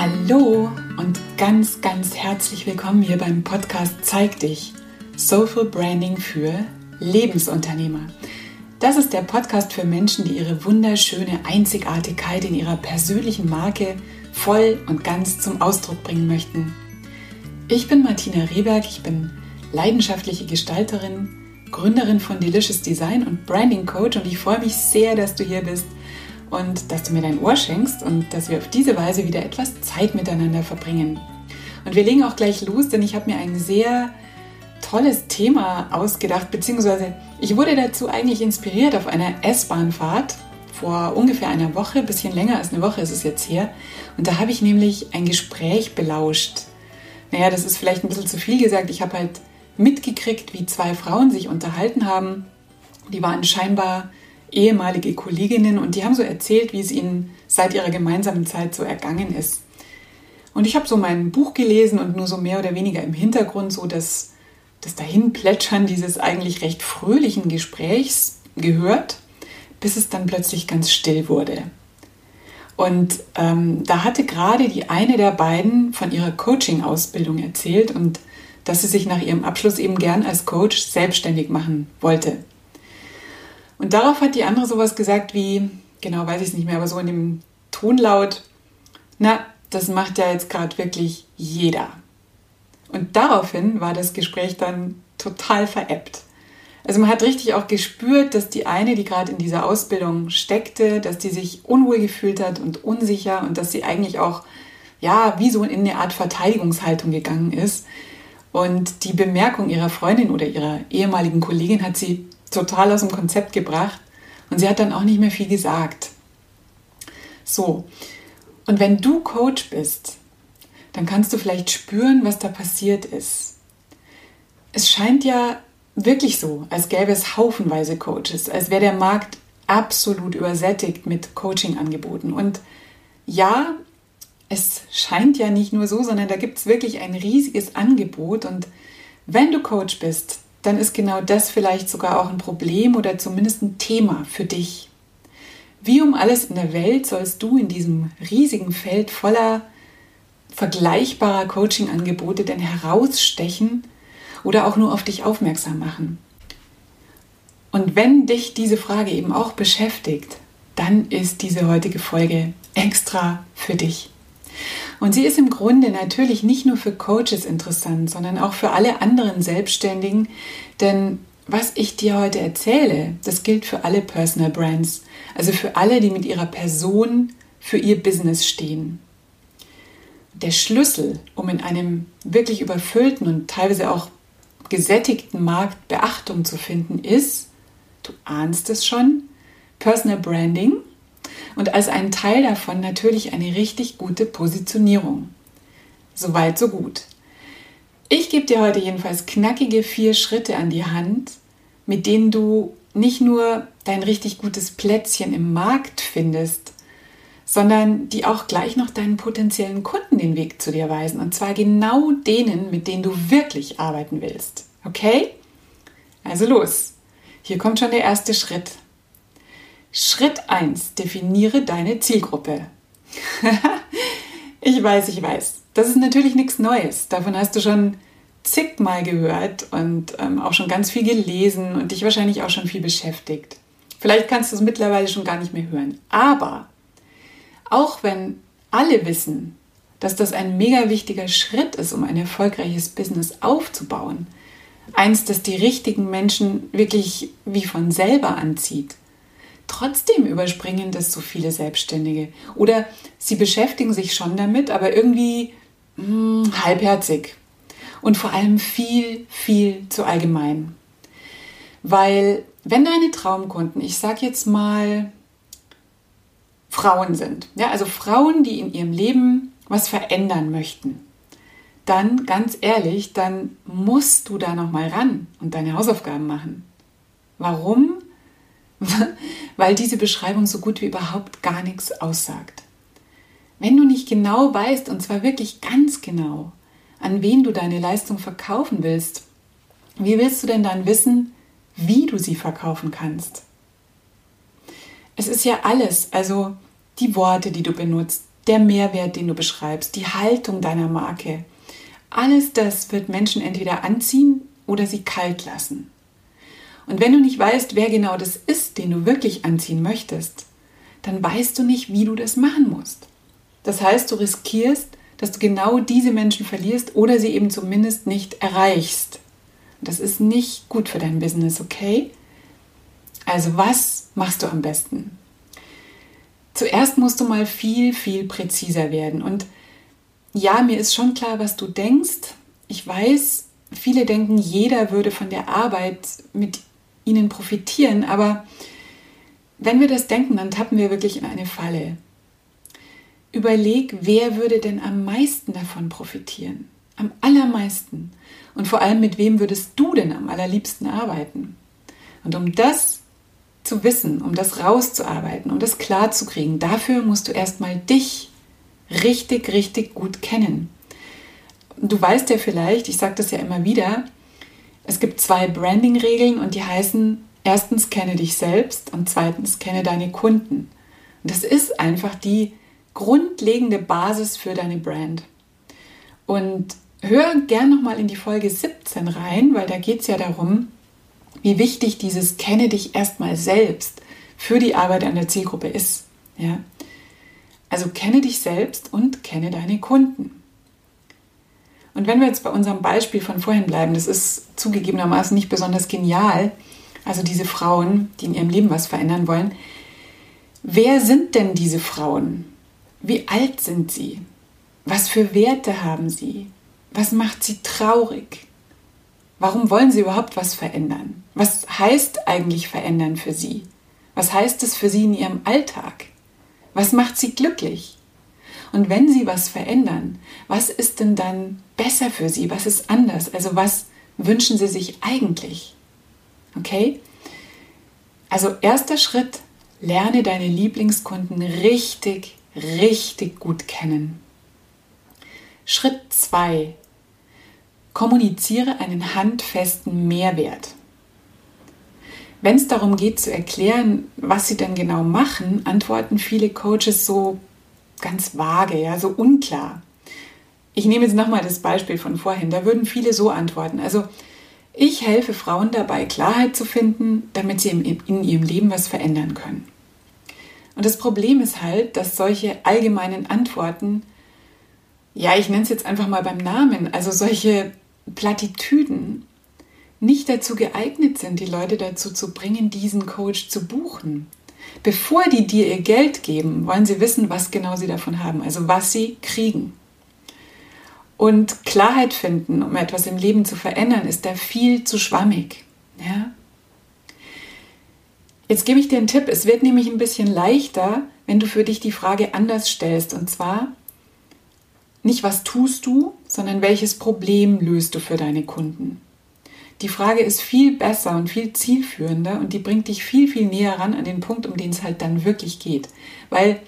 Hallo und ganz, ganz herzlich willkommen hier beim Podcast Zeig dich. Social Branding für Lebensunternehmer. Das ist der Podcast für Menschen, die ihre wunderschöne Einzigartigkeit in ihrer persönlichen Marke voll und ganz zum Ausdruck bringen möchten. Ich bin Martina Rehberg, ich bin leidenschaftliche Gestalterin, Gründerin von Delicious Design und Branding Coach und ich freue mich sehr, dass du hier bist und dass du mir dein Ohr schenkst und dass wir auf diese Weise wieder etwas Zeit miteinander verbringen. Und wir legen auch gleich los, denn ich habe mir ein sehr tolles Thema ausgedacht, beziehungsweise ich wurde dazu eigentlich inspiriert auf einer S-Bahnfahrt vor ungefähr einer Woche, ein bisschen länger als eine Woche ist es jetzt her. Und da habe ich nämlich ein Gespräch belauscht. Naja, das ist vielleicht ein bisschen zu viel gesagt. Ich habe halt mitgekriegt, wie zwei Frauen sich unterhalten haben. Die waren scheinbar ehemalige Kolleginnen und die haben so erzählt, wie es ihnen seit ihrer gemeinsamen Zeit so ergangen ist. Und ich habe so mein Buch gelesen und nur so mehr oder weniger im Hintergrund so das, das Dahinplätschern dieses eigentlich recht fröhlichen Gesprächs gehört, bis es dann plötzlich ganz still wurde. Und ähm, da hatte gerade die eine der beiden von ihrer Coaching-Ausbildung erzählt und dass sie sich nach ihrem Abschluss eben gern als Coach selbstständig machen wollte. Und darauf hat die andere sowas gesagt wie, genau weiß ich es nicht mehr, aber so in dem Tonlaut, na, das macht ja jetzt gerade wirklich jeder. Und daraufhin war das Gespräch dann total veräppt. Also man hat richtig auch gespürt, dass die eine, die gerade in dieser Ausbildung steckte, dass die sich unwohl gefühlt hat und unsicher und dass sie eigentlich auch, ja, wie so in eine Art Verteidigungshaltung gegangen ist. Und die Bemerkung ihrer Freundin oder ihrer ehemaligen Kollegin hat sie total aus dem Konzept gebracht und sie hat dann auch nicht mehr viel gesagt. So, und wenn du Coach bist, dann kannst du vielleicht spüren, was da passiert ist. Es scheint ja wirklich so, als gäbe es haufenweise Coaches, als wäre der Markt absolut übersättigt mit Coaching-Angeboten. Und ja, es scheint ja nicht nur so, sondern da gibt es wirklich ein riesiges Angebot. Und wenn du Coach bist, dann ist genau das vielleicht sogar auch ein Problem oder zumindest ein Thema für dich. Wie um alles in der Welt sollst du in diesem riesigen Feld voller vergleichbarer Coaching-Angebote denn herausstechen oder auch nur auf dich aufmerksam machen? Und wenn dich diese Frage eben auch beschäftigt, dann ist diese heutige Folge extra für dich. Und sie ist im Grunde natürlich nicht nur für Coaches interessant, sondern auch für alle anderen Selbstständigen, denn was ich dir heute erzähle, das gilt für alle Personal Brands, also für alle, die mit ihrer Person für ihr Business stehen. Der Schlüssel, um in einem wirklich überfüllten und teilweise auch gesättigten Markt Beachtung zu finden, ist, du ahnst es schon, Personal Branding und als ein Teil davon natürlich eine richtig gute Positionierung. Soweit, so gut. Ich gebe dir heute jedenfalls knackige vier Schritte an die Hand, mit denen du nicht nur dein richtig gutes Plätzchen im Markt findest, sondern die auch gleich noch deinen potenziellen Kunden den Weg zu dir weisen. Und zwar genau denen, mit denen du wirklich arbeiten willst. Okay? Also los. Hier kommt schon der erste Schritt. Schritt 1. Definiere deine Zielgruppe. ich weiß, ich weiß. Das ist natürlich nichts Neues. Davon hast du schon zigmal gehört und ähm, auch schon ganz viel gelesen und dich wahrscheinlich auch schon viel beschäftigt. Vielleicht kannst du es mittlerweile schon gar nicht mehr hören. Aber auch wenn alle wissen, dass das ein mega wichtiger Schritt ist, um ein erfolgreiches Business aufzubauen, eins, das die richtigen Menschen wirklich wie von selber anzieht, Trotzdem überspringen das so viele Selbstständige. Oder sie beschäftigen sich schon damit, aber irgendwie mh, hm, halbherzig. Und vor allem viel, viel zu allgemein. Weil wenn deine Traumkunden, ich sage jetzt mal, Frauen sind, ja, also Frauen, die in ihrem Leben was verändern möchten, dann ganz ehrlich, dann musst du da noch mal ran und deine Hausaufgaben machen. Warum? weil diese Beschreibung so gut wie überhaupt gar nichts aussagt. Wenn du nicht genau weißt, und zwar wirklich ganz genau, an wen du deine Leistung verkaufen willst, wie willst du denn dann wissen, wie du sie verkaufen kannst? Es ist ja alles, also die Worte, die du benutzt, der Mehrwert, den du beschreibst, die Haltung deiner Marke. Alles das wird Menschen entweder anziehen oder sie kalt lassen. Und wenn du nicht weißt, wer genau das ist, den du wirklich anziehen möchtest, dann weißt du nicht, wie du das machen musst. Das heißt, du riskierst, dass du genau diese Menschen verlierst oder sie eben zumindest nicht erreichst. Das ist nicht gut für dein Business, okay? Also was machst du am besten? Zuerst musst du mal viel, viel präziser werden. Und ja, mir ist schon klar, was du denkst. Ich weiß, viele denken, jeder würde von der Arbeit mit ihnen profitieren, aber wenn wir das denken, dann tappen wir wirklich in eine Falle. Überleg, wer würde denn am meisten davon profitieren? Am allermeisten. Und vor allem, mit wem würdest du denn am allerliebsten arbeiten? Und um das zu wissen, um das rauszuarbeiten, um das klarzukriegen, dafür musst du erstmal dich richtig, richtig gut kennen. Du weißt ja vielleicht, ich sage das ja immer wieder, es gibt zwei Branding-Regeln und die heißen, erstens kenne dich selbst und zweitens kenne deine Kunden. Und das ist einfach die grundlegende Basis für deine Brand. Und hör gern nochmal in die Folge 17 rein, weil da geht es ja darum, wie wichtig dieses Kenne dich erstmal selbst für die Arbeit an der Zielgruppe ist. Ja? Also kenne dich selbst und kenne deine Kunden. Und wenn wir jetzt bei unserem Beispiel von vorhin bleiben, das ist zugegebenermaßen nicht besonders genial, also diese Frauen, die in ihrem Leben was verändern wollen, wer sind denn diese Frauen? Wie alt sind sie? Was für Werte haben sie? Was macht sie traurig? Warum wollen sie überhaupt was verändern? Was heißt eigentlich verändern für sie? Was heißt es für sie in ihrem Alltag? Was macht sie glücklich? Und wenn sie was verändern, was ist denn dann besser für sie? Was ist anders? Also was wünschen sie sich eigentlich? Okay? Also erster Schritt, lerne deine Lieblingskunden richtig, richtig gut kennen. Schritt 2, kommuniziere einen handfesten Mehrwert. Wenn es darum geht zu erklären, was sie denn genau machen, antworten viele Coaches so ganz vage, ja, so unklar. Ich nehme jetzt nochmal das Beispiel von vorhin. Da würden viele so antworten. Also ich helfe Frauen dabei, Klarheit zu finden, damit sie in ihrem Leben was verändern können. Und das Problem ist halt, dass solche allgemeinen Antworten, ja, ich nenne es jetzt einfach mal beim Namen, also solche Plattitüden nicht dazu geeignet sind, die Leute dazu zu bringen, diesen Coach zu buchen. Bevor die dir ihr Geld geben, wollen sie wissen, was genau sie davon haben, also was sie kriegen. Und Klarheit finden, um etwas im Leben zu verändern, ist da viel zu schwammig. Ja? Jetzt gebe ich dir einen Tipp. Es wird nämlich ein bisschen leichter, wenn du für dich die Frage anders stellst. Und zwar nicht, was tust du, sondern welches Problem löst du für deine Kunden. Die Frage ist viel besser und viel zielführender und die bringt dich viel, viel näher ran an den Punkt, um den es halt dann wirklich geht. Weil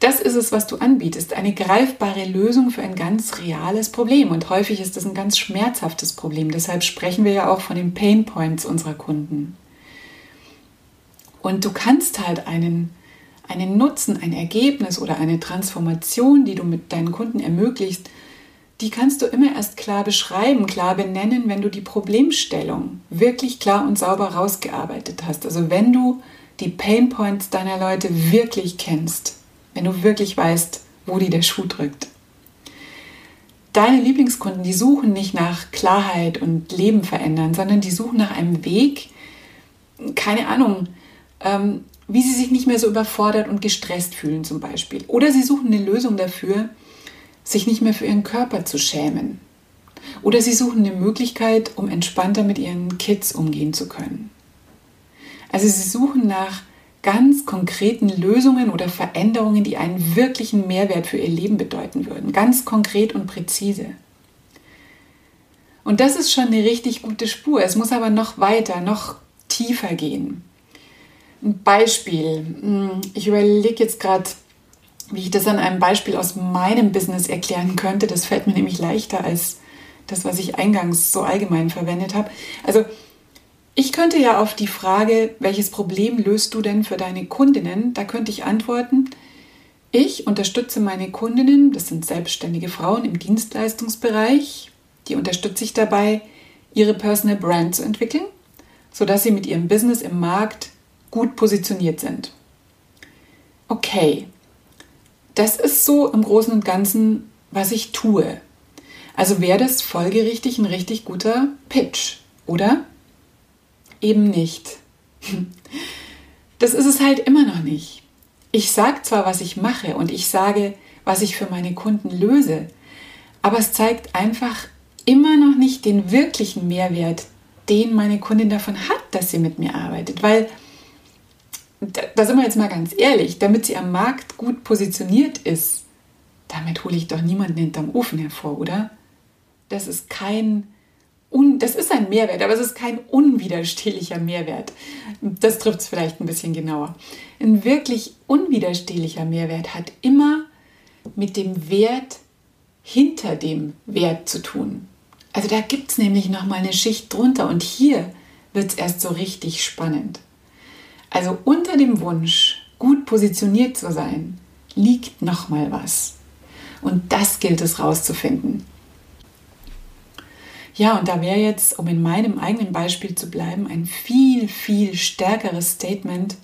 das ist es, was du anbietest, eine greifbare Lösung für ein ganz reales Problem. Und häufig ist das ein ganz schmerzhaftes Problem. Deshalb sprechen wir ja auch von den Pain Points unserer Kunden. Und du kannst halt einen, einen Nutzen, ein Ergebnis oder eine Transformation, die du mit deinen Kunden ermöglicht, die kannst du immer erst klar beschreiben, klar benennen, wenn du die Problemstellung wirklich klar und sauber rausgearbeitet hast. Also wenn du die Pain Points deiner Leute wirklich kennst, wenn du wirklich weißt, wo die der Schuh drückt. Deine Lieblingskunden, die suchen nicht nach Klarheit und Leben verändern, sondern die suchen nach einem Weg, keine Ahnung, ähm, wie sie sich nicht mehr so überfordert und gestresst fühlen zum Beispiel. Oder sie suchen eine Lösung dafür, sich nicht mehr für ihren Körper zu schämen. Oder sie suchen eine Möglichkeit, um entspannter mit ihren Kids umgehen zu können. Also sie suchen nach ganz konkreten Lösungen oder Veränderungen, die einen wirklichen Mehrwert für ihr Leben bedeuten würden. Ganz konkret und präzise. Und das ist schon eine richtig gute Spur. Es muss aber noch weiter, noch tiefer gehen. Ein Beispiel. Hm, ich überlege jetzt gerade, wie ich das an einem Beispiel aus meinem Business erklären könnte. Das fällt mir nämlich leichter als das, was ich eingangs so allgemein verwendet habe. Also ich könnte ja auf die Frage, welches Problem löst du denn für deine Kundinnen, da könnte ich antworten, Ich unterstütze meine Kundinnen, das sind selbstständige Frauen im Dienstleistungsbereich, die unterstütze ich dabei, ihre Personal Brand zu entwickeln, sodass sie mit ihrem Business im Markt gut positioniert sind. Okay, das ist so im Großen und Ganzen, was ich tue. Also wäre das folgerichtig ein richtig guter Pitch, oder? Eben nicht. Das ist es halt immer noch nicht. Ich sage zwar, was ich mache und ich sage, was ich für meine Kunden löse, aber es zeigt einfach immer noch nicht den wirklichen Mehrwert, den meine Kundin davon hat, dass sie mit mir arbeitet. Weil, da sind wir jetzt mal ganz ehrlich, damit sie am Markt gut positioniert ist, damit hole ich doch niemanden hinterm Ofen hervor, oder? Das ist kein un, das ist ein Mehrwert, aber es ist kein unwiderstehlicher Mehrwert. Das trifft es vielleicht ein bisschen genauer. Ein wirklich unwiderstehlicher Mehrwert hat immer mit dem Wert hinter dem Wert zu tun. Also da gibt es nämlich nochmal eine Schicht drunter und hier wird es erst so richtig spannend. Also unter dem Wunsch, gut positioniert zu sein, liegt nochmal was. Und das gilt es rauszufinden. Ja, und da wäre jetzt, um in meinem eigenen Beispiel zu bleiben, ein viel, viel stärkeres Statement.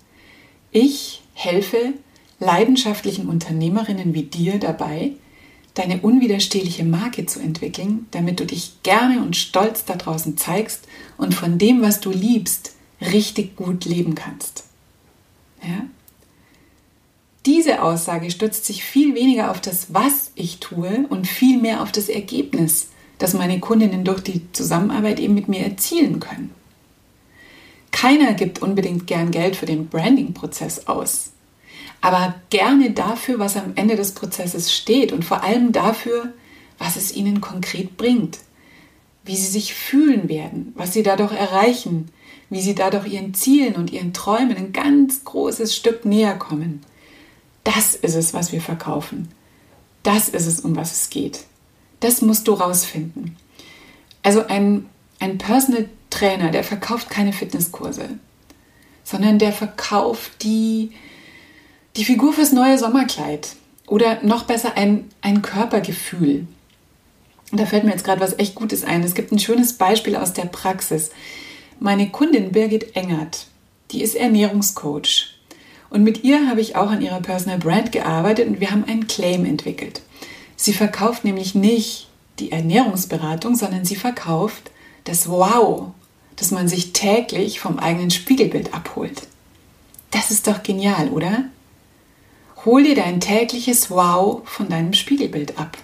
Ich helfe leidenschaftlichen Unternehmerinnen wie dir dabei, deine unwiderstehliche Marke zu entwickeln, damit du dich gerne und stolz da draußen zeigst und von dem, was du liebst, richtig gut leben kannst. Ja? Diese Aussage stützt sich viel weniger auf das, was ich tue und viel mehr auf das Ergebnis, das meine Kundinnen durch die Zusammenarbeit eben mit mir erzielen können. Keiner gibt unbedingt gern Geld für den Branding-Prozess aus, aber gerne dafür, was am Ende des Prozesses steht und vor allem dafür, was es ihnen konkret bringt, wie sie sich fühlen werden, was sie dadurch erreichen, wie sie dadurch ihren Zielen und ihren Träumen ein ganz großes Stück näher kommen. Das ist es, was wir verkaufen. Das ist es, um was es geht. Das musst du rausfinden. Also ein, ein Personal Trainer, der verkauft keine Fitnesskurse, sondern der verkauft die, die Figur fürs neue Sommerkleid oder noch besser ein, ein Körpergefühl. Und da fällt mir jetzt gerade was echt Gutes ein. Es gibt ein schönes Beispiel aus der Praxis. Meine Kundin Birgit Engert, die ist Ernährungscoach. Und mit ihr habe ich auch an ihrer Personal Brand gearbeitet und wir haben einen Claim entwickelt. Sie verkauft nämlich nicht die Ernährungsberatung, sondern sie verkauft das Wow, das man sich täglich vom eigenen Spiegelbild abholt. Das ist doch genial, oder? Hol dir dein tägliches Wow von deinem Spiegelbild ab.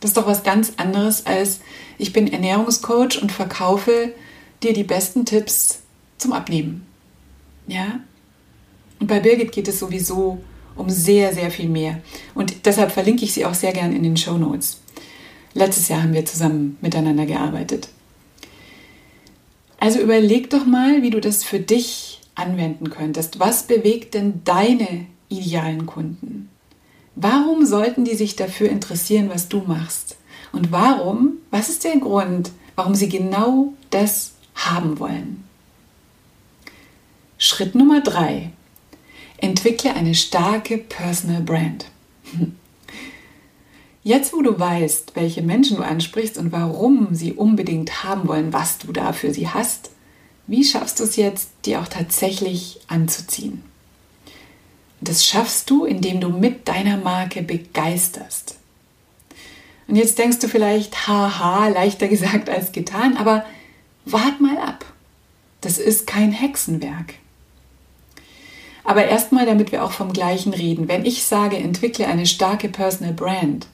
Das ist doch was ganz anderes als ich bin Ernährungscoach und verkaufe dir die besten Tipps zum Abnehmen. Ja? Und bei Birgit geht es sowieso um sehr, sehr viel mehr. Und deshalb verlinke ich sie auch sehr gern in den Show Notes. Letztes Jahr haben wir zusammen miteinander gearbeitet. Also überleg doch mal, wie du das für dich anwenden könntest. Was bewegt denn deine idealen Kunden? Warum sollten die sich dafür interessieren, was du machst? Und warum, was ist der Grund, warum sie genau das haben wollen? Schritt Nummer drei. Entwickle eine starke Personal Brand. Jetzt, wo du weißt, welche Menschen du ansprichst und warum sie unbedingt haben wollen, was du da für sie hast, wie schaffst du es jetzt, die auch tatsächlich anzuziehen? Das schaffst du, indem du mit deiner Marke begeisterst. Und jetzt denkst du vielleicht, haha, leichter gesagt als getan, aber wart mal ab. Das ist kein Hexenwerk. Aber erstmal, damit wir auch vom Gleichen reden. Wenn ich sage, entwickle eine starke Personal Brand,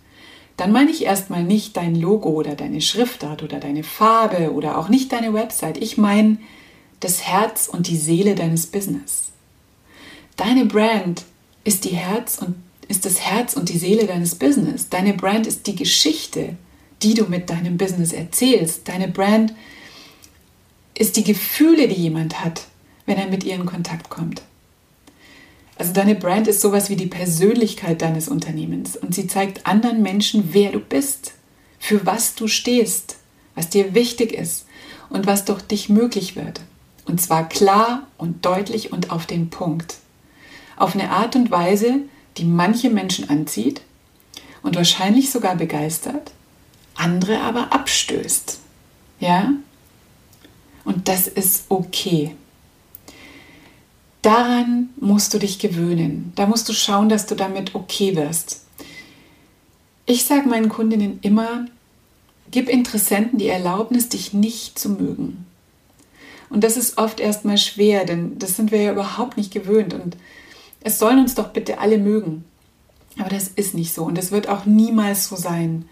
dann meine ich erstmal nicht dein Logo oder deine Schriftart oder deine Farbe oder auch nicht deine Website. Ich meine das Herz und die Seele deines Business. Deine Brand ist die Herz und ist das Herz und die Seele deines Business. Deine Brand ist die Geschichte, die du mit deinem Business erzählst. Deine Brand ist die Gefühle, die jemand hat, wenn er mit ihr in Kontakt kommt. Also deine Brand ist sowas wie die Persönlichkeit deines Unternehmens und sie zeigt anderen Menschen, wer du bist, für was du stehst, was dir wichtig ist und was durch dich möglich wird. Und zwar klar und deutlich und auf den Punkt. Auf eine Art und Weise, die manche Menschen anzieht und wahrscheinlich sogar begeistert, andere aber abstößt. Ja? Das ist okay. Daran musst du dich gewöhnen. Da musst du schauen, dass du damit okay wirst. Ich sage meinen Kundinnen immer, gib Interessenten die Erlaubnis, dich nicht zu mögen. Und das ist oft erstmal schwer, denn das sind wir ja überhaupt nicht gewöhnt. Und es sollen uns doch bitte alle mögen. Aber das ist nicht so und es wird auch niemals so sein.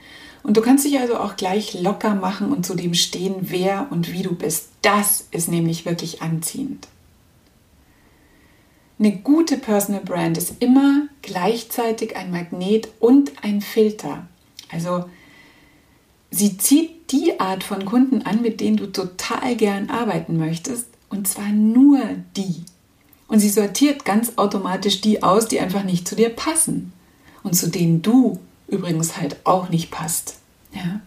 Und du kannst dich also auch gleich locker machen und zu dem stehen, wer und wie du bist. Das ist nämlich wirklich anziehend. Eine gute Personal Brand ist immer gleichzeitig ein Magnet und ein Filter. Also sie zieht die Art von Kunden an, mit denen du total gern arbeiten möchtest, und zwar nur die. Und sie sortiert ganz automatisch die aus, die einfach nicht zu dir passen und zu denen du übrigens halt auch nicht passt. Ja?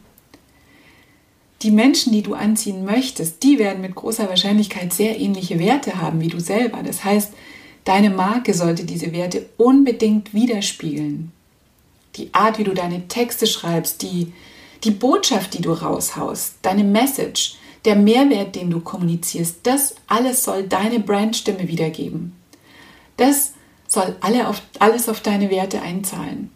Die Menschen, die du anziehen möchtest, die werden mit großer Wahrscheinlichkeit sehr ähnliche Werte haben wie du selber. Das heißt, deine Marke sollte diese Werte unbedingt widerspiegeln. Die Art, wie du deine Texte schreibst, die, die Botschaft, die du raushaust, deine Message, der Mehrwert, den du kommunizierst, das alles soll deine Brandstimme wiedergeben. Das soll alle auf, alles auf deine Werte einzahlen.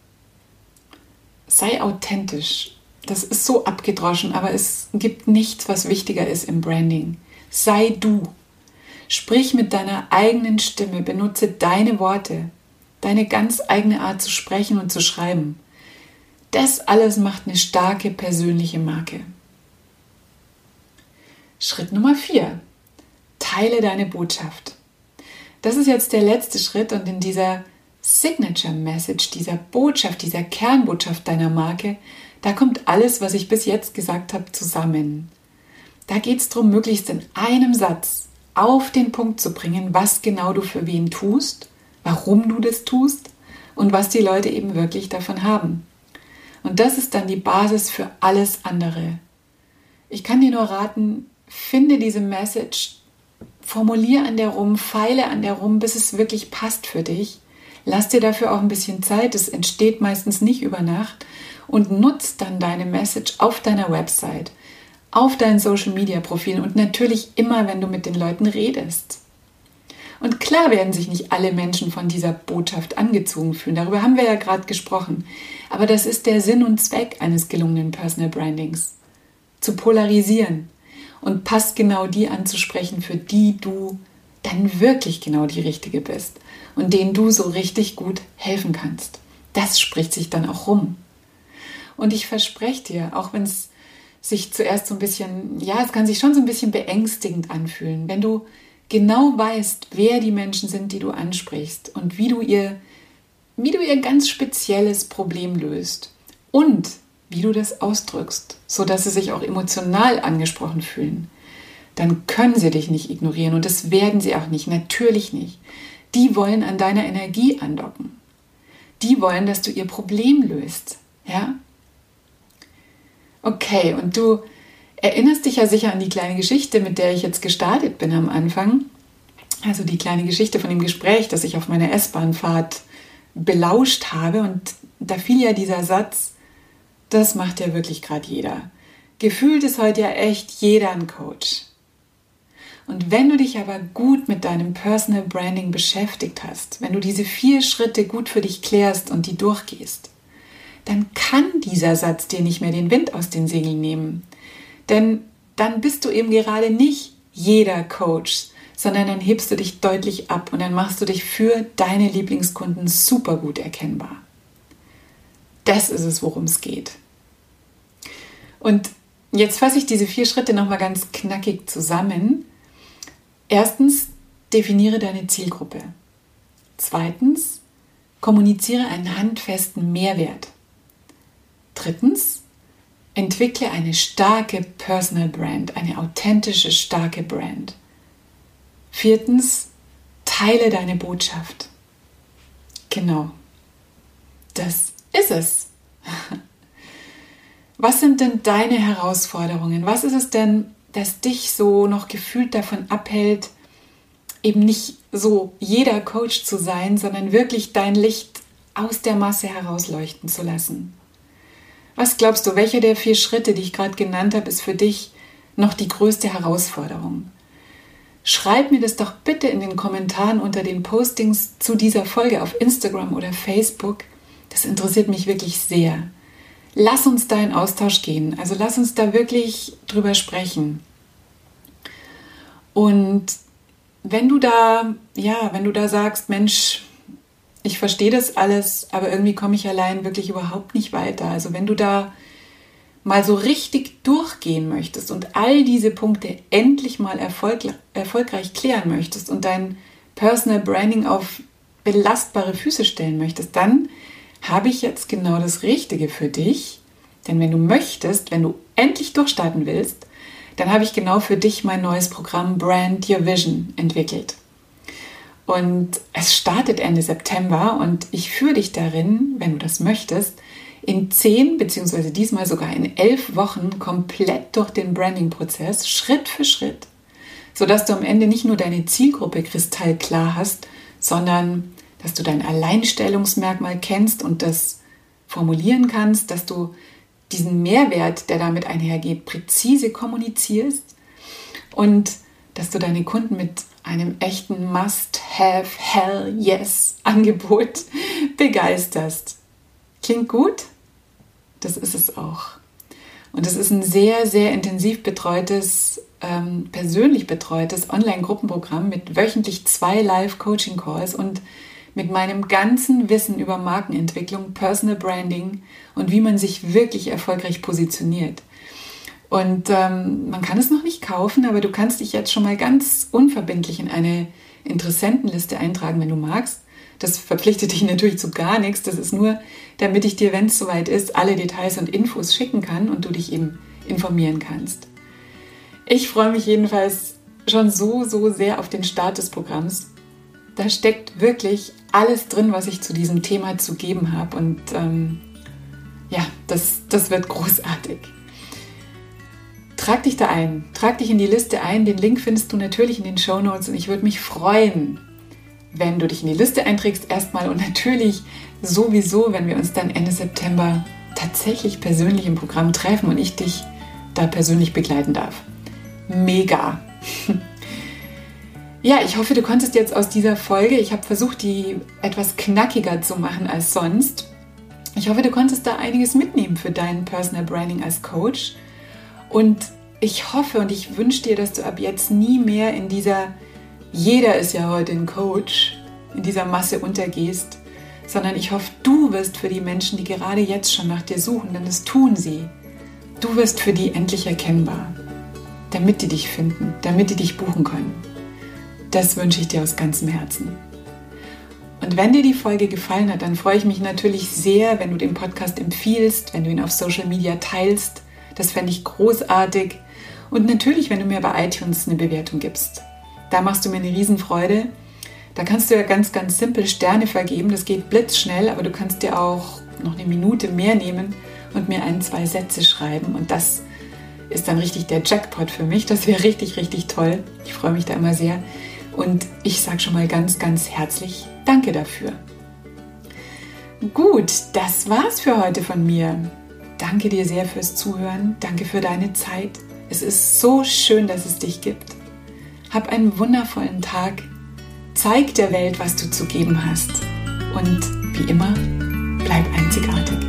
Sei authentisch. Das ist so abgedroschen, aber es gibt nichts, was wichtiger ist im Branding. Sei du. Sprich mit deiner eigenen Stimme, benutze deine Worte, deine ganz eigene Art zu sprechen und zu schreiben. Das alles macht eine starke persönliche Marke. Schritt Nummer 4. Teile deine Botschaft. Das ist jetzt der letzte Schritt und in dieser Signature Message, dieser Botschaft, dieser Kernbotschaft deiner Marke, da kommt alles, was ich bis jetzt gesagt habe, zusammen. Da geht es darum, möglichst in einem Satz auf den Punkt zu bringen, was genau du für wen tust, warum du das tust und was die Leute eben wirklich davon haben. Und das ist dann die Basis für alles andere. Ich kann dir nur raten, finde diese Message, formulier an der rum, feile an der rum, bis es wirklich passt für dich. Lass dir dafür auch ein bisschen Zeit, es entsteht meistens nicht über Nacht und nutz dann deine Message auf deiner Website, auf deinen Social Media Profilen und natürlich immer, wenn du mit den Leuten redest. Und klar werden sich nicht alle Menschen von dieser Botschaft angezogen fühlen, darüber haben wir ja gerade gesprochen. Aber das ist der Sinn und Zweck eines gelungenen Personal Brandings. Zu polarisieren, und passt genau die anzusprechen, für die du dann wirklich genau die Richtige bist und denen du so richtig gut helfen kannst. Das spricht sich dann auch rum. Und ich verspreche dir, auch wenn es sich zuerst so ein bisschen, ja, es kann sich schon so ein bisschen beängstigend anfühlen, wenn du genau weißt, wer die Menschen sind, die du ansprichst und wie du ihr, wie du ihr ganz spezielles Problem löst und wie du das ausdrückst, sodass sie sich auch emotional angesprochen fühlen, dann können sie dich nicht ignorieren und das werden sie auch nicht, natürlich nicht. Die wollen an deiner Energie andocken. Die wollen, dass du ihr Problem löst, ja? Okay, und du erinnerst dich ja sicher an die kleine Geschichte, mit der ich jetzt gestartet bin am Anfang. Also die kleine Geschichte von dem Gespräch, das ich auf meiner S-Bahnfahrt belauscht habe. Und da fiel ja dieser Satz, das macht ja wirklich gerade jeder. Gefühlt ist heute ja echt jeder ein Coach. Und wenn du dich aber gut mit deinem Personal Branding beschäftigt hast, wenn du diese vier Schritte gut für dich klärst und die durchgehst, dann kann dieser Satz dir nicht mehr den Wind aus den Segeln nehmen. Denn dann bist du eben gerade nicht jeder Coach, sondern dann hebst du dich deutlich ab und dann machst du dich für deine Lieblingskunden super gut erkennbar. Das ist es, worum es geht. Und jetzt fasse ich diese vier Schritte nochmal ganz knackig zusammen. Erstens, definiere deine Zielgruppe. Zweitens, kommuniziere einen handfesten Mehrwert. Drittens, entwickle eine starke Personal Brand, eine authentische, starke Brand. Viertens, teile deine Botschaft. Genau, das ist es. Was sind denn deine Herausforderungen? Was ist es denn, das dich so noch gefühlt davon abhält, eben nicht so jeder Coach zu sein, sondern wirklich dein Licht aus der Masse herausleuchten zu lassen. Was glaubst du, welcher der vier Schritte, die ich gerade genannt habe, ist für dich noch die größte Herausforderung? Schreib mir das doch bitte in den Kommentaren unter den Postings zu dieser Folge auf Instagram oder Facebook. Das interessiert mich wirklich sehr. Lass uns da in Austausch gehen. Also lass uns da wirklich drüber sprechen. Und wenn du da, ja, wenn du da sagst, Mensch, ich verstehe das alles, aber irgendwie komme ich allein wirklich überhaupt nicht weiter. Also wenn du da mal so richtig durchgehen möchtest und all diese Punkte endlich mal erfolg erfolgreich klären möchtest und dein Personal Branding auf belastbare Füße stellen möchtest, dann habe ich jetzt genau das Richtige für dich. Denn wenn du möchtest, wenn du endlich durchstarten willst, dann habe ich genau für dich mein neues Programm Brand Your Vision entwickelt. Und es startet Ende September und ich führe dich darin, wenn du das möchtest, in zehn beziehungsweise diesmal sogar in elf Wochen komplett durch den Branding-Prozess, Schritt für Schritt, sodass du am Ende nicht nur deine Zielgruppe kristallklar hast, sondern dass du dein Alleinstellungsmerkmal kennst und das formulieren kannst, dass du diesen Mehrwert, der damit einhergeht, präzise kommunizierst und dass du deine Kunden mit einem echten Must-Have, Hell-Yes-Angebot begeisterst. Klingt gut? Das ist es auch. Und es ist ein sehr, sehr intensiv betreutes, ähm, persönlich betreutes Online-Gruppenprogramm mit wöchentlich zwei Live-Coaching-Calls und mit meinem ganzen Wissen über Markenentwicklung, Personal Branding und wie man sich wirklich erfolgreich positioniert. Und ähm, man kann es noch nicht kaufen, aber du kannst dich jetzt schon mal ganz unverbindlich in eine Interessentenliste eintragen, wenn du magst. Das verpflichtet dich natürlich zu gar nichts. Das ist nur, damit ich dir, wenn es soweit ist, alle Details und Infos schicken kann und du dich eben informieren kannst. Ich freue mich jedenfalls schon so, so sehr auf den Start des Programms. Da steckt wirklich alles drin, was ich zu diesem Thema zu geben habe. Und ähm, ja, das, das wird großartig. Trag dich da ein, trag dich in die Liste ein. Den Link findest du natürlich in den Show Notes und ich würde mich freuen, wenn du dich in die Liste einträgst erstmal und natürlich sowieso, wenn wir uns dann Ende September tatsächlich persönlich im Programm treffen und ich dich da persönlich begleiten darf. Mega! Ja, ich hoffe, du konntest jetzt aus dieser Folge, ich habe versucht, die etwas knackiger zu machen als sonst. Ich hoffe, du konntest da einiges mitnehmen für dein Personal Branding als Coach. Und ich hoffe und ich wünsche dir, dass du ab jetzt nie mehr in dieser, jeder ist ja heute ein Coach, in dieser Masse untergehst, sondern ich hoffe, du wirst für die Menschen, die gerade jetzt schon nach dir suchen, denn das tun sie, du wirst für die endlich erkennbar, damit die dich finden, damit die dich buchen können. Das wünsche ich dir aus ganzem Herzen. Und wenn dir die Folge gefallen hat, dann freue ich mich natürlich sehr, wenn du den Podcast empfiehlst, wenn du ihn auf Social Media teilst das fände ich großartig. Und natürlich, wenn du mir bei iTunes eine Bewertung gibst. Da machst du mir eine Riesenfreude. Da kannst du ja ganz, ganz simpel Sterne vergeben. Das geht blitzschnell, aber du kannst dir auch noch eine Minute mehr nehmen und mir ein, zwei Sätze schreiben. Und das ist dann richtig der Jackpot für mich. Das wäre richtig, richtig toll. Ich freue mich da immer sehr. Und ich sage schon mal ganz, ganz herzlich Danke dafür. Gut, das war's für heute von mir. Danke dir sehr fürs Zuhören. Danke für deine Zeit. Es ist so schön, dass es dich gibt. Hab einen wundervollen Tag. Zeig der Welt, was du zu geben hast. Und wie immer, bleib einzigartig.